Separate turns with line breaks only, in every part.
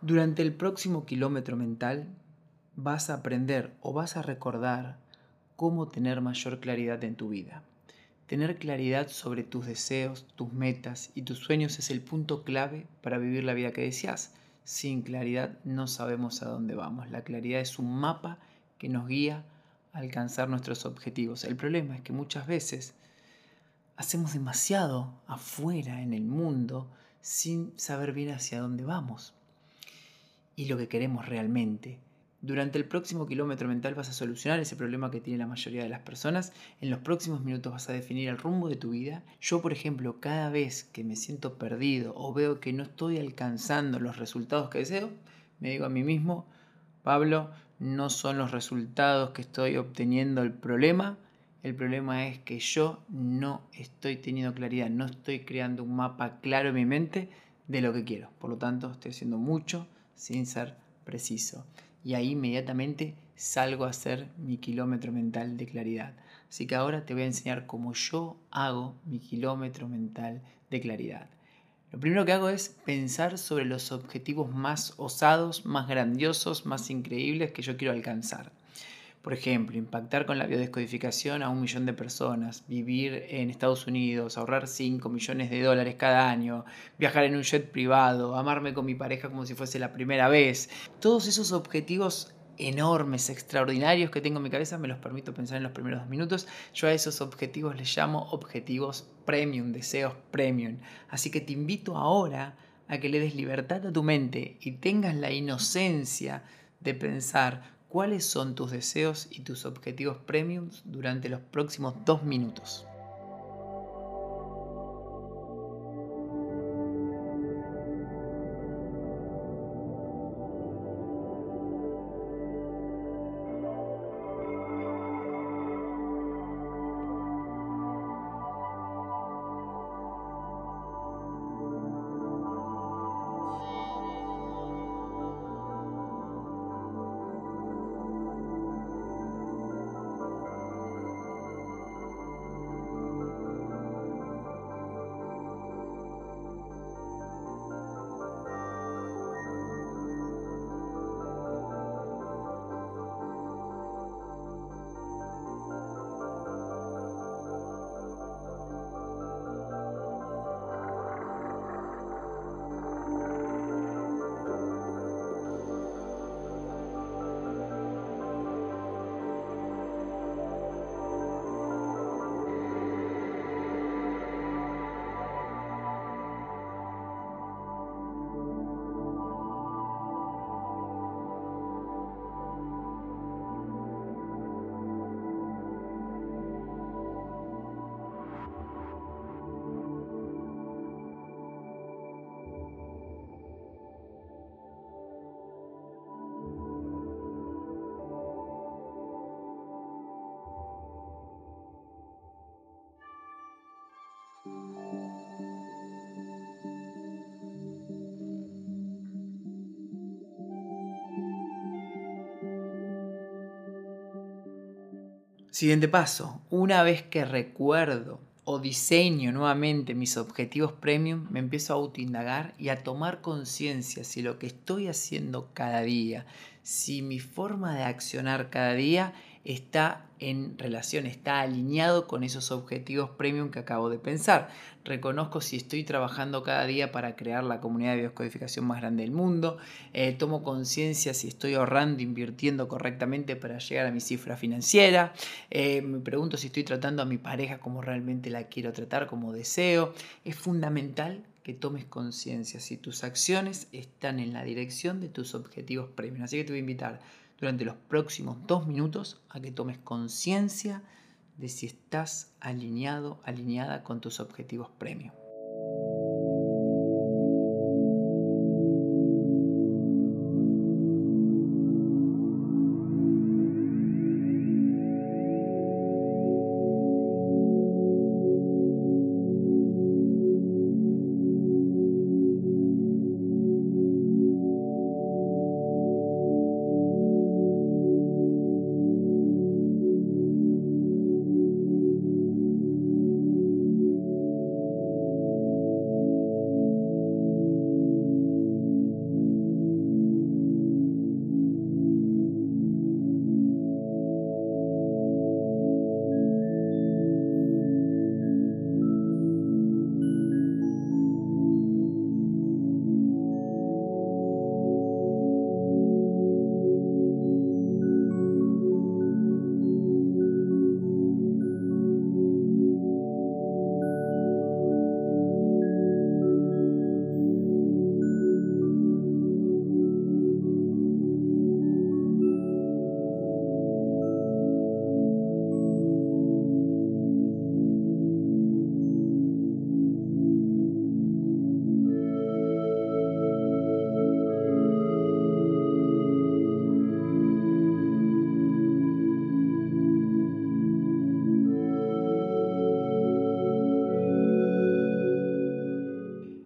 Durante el próximo kilómetro mental vas a aprender o vas a recordar cómo tener mayor claridad en tu vida. Tener claridad sobre tus deseos, tus metas y tus sueños es el punto clave para vivir la vida que deseas. Sin claridad no sabemos a dónde vamos. La claridad es un mapa que nos guía a alcanzar nuestros objetivos. El problema es que muchas veces hacemos demasiado afuera en el mundo sin saber bien hacia dónde vamos y lo que queremos realmente. Durante el próximo kilómetro mental vas a solucionar ese problema que tiene la mayoría de las personas. En los próximos minutos vas a definir el rumbo de tu vida. Yo, por ejemplo, cada vez que me siento perdido o veo que no estoy alcanzando los resultados que deseo, me digo a mí mismo, Pablo, no son los resultados que estoy obteniendo el problema. El problema es que yo no estoy teniendo claridad, no estoy creando un mapa claro en mi mente de lo que quiero. Por lo tanto, estoy haciendo mucho sin ser preciso y ahí inmediatamente salgo a hacer mi kilómetro mental de claridad. Así que ahora te voy a enseñar cómo yo hago mi kilómetro mental de claridad. Lo primero que hago es pensar sobre los objetivos más osados, más grandiosos, más increíbles que yo quiero alcanzar. Por ejemplo, impactar con la biodescodificación a un millón de personas, vivir en Estados Unidos, ahorrar 5 millones de dólares cada año, viajar en un jet privado, amarme con mi pareja como si fuese la primera vez. Todos esos objetivos enormes, extraordinarios que tengo en mi cabeza, me los permito pensar en los primeros dos minutos. Yo a esos objetivos les llamo objetivos premium, deseos premium. Así que te invito ahora a que le des libertad a tu mente y tengas la inocencia de pensar cuáles son tus deseos y tus objetivos premiums durante los próximos dos minutos. Siguiente paso, una vez que recuerdo o diseño nuevamente mis objetivos premium, me empiezo a autoindagar y a tomar conciencia si lo que estoy haciendo cada día, si mi forma de accionar cada día está en relación, está alineado con esos objetivos premium que acabo de pensar. Reconozco si estoy trabajando cada día para crear la comunidad de bioscodificación más grande del mundo. Eh, tomo conciencia si estoy ahorrando, invirtiendo correctamente para llegar a mi cifra financiera. Eh, me pregunto si estoy tratando a mi pareja como realmente la quiero tratar, como deseo. Es fundamental que tomes conciencia si tus acciones están en la dirección de tus objetivos premium. Así que te voy a invitar durante los próximos dos minutos a que tomes conciencia de si estás alineado, alineada con tus objetivos premium.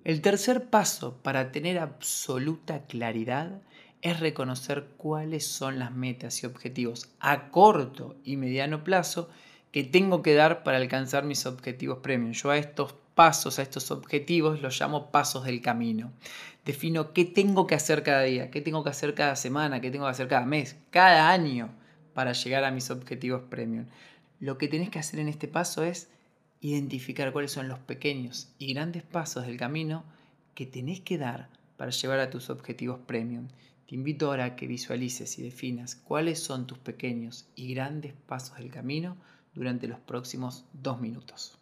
El tercer paso para tener absoluta claridad es reconocer cuáles son las metas y objetivos a corto y mediano plazo que tengo que dar para alcanzar mis objetivos premium. Yo a estos pasos, a estos objetivos, los llamo pasos del camino. Defino qué tengo que hacer cada día, qué tengo que hacer cada semana, qué tengo que hacer cada mes, cada año para llegar a mis objetivos premium. Lo que tenés que hacer en este paso es identificar cuáles son los pequeños y grandes pasos del camino que tenés que dar para llevar a tus objetivos premium. Te invito ahora a que visualices y definas cuáles son tus pequeños y grandes pasos del camino durante los próximos dos minutos.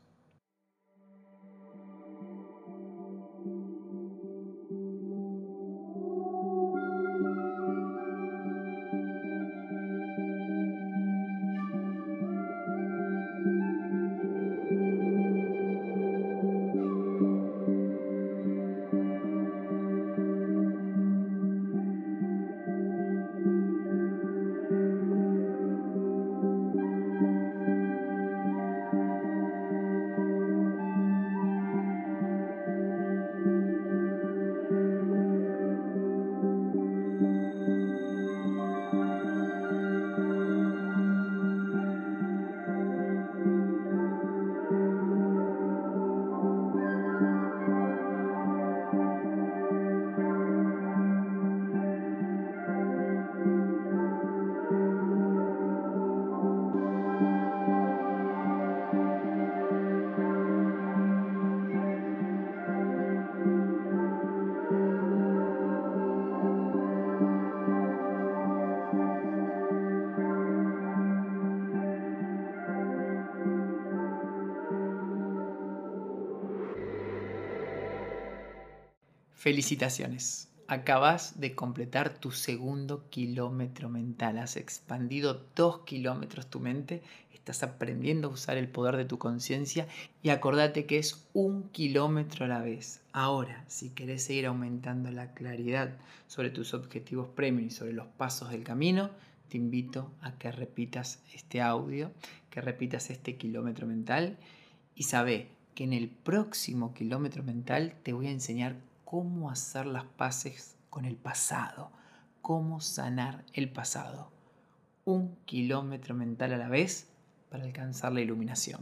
Felicitaciones. Acabas de completar tu segundo kilómetro mental. Has expandido dos kilómetros tu mente. Estás aprendiendo a usar el poder de tu conciencia y acordate que es un kilómetro a la vez. Ahora, si querés seguir aumentando la claridad sobre tus objetivos premium y sobre los pasos del camino, te invito a que repitas este audio, que repitas este kilómetro mental y sabe que en el próximo kilómetro mental te voy a enseñar cómo hacer las paces con el pasado, cómo sanar el pasado. Un kilómetro mental a la vez para alcanzar la iluminación.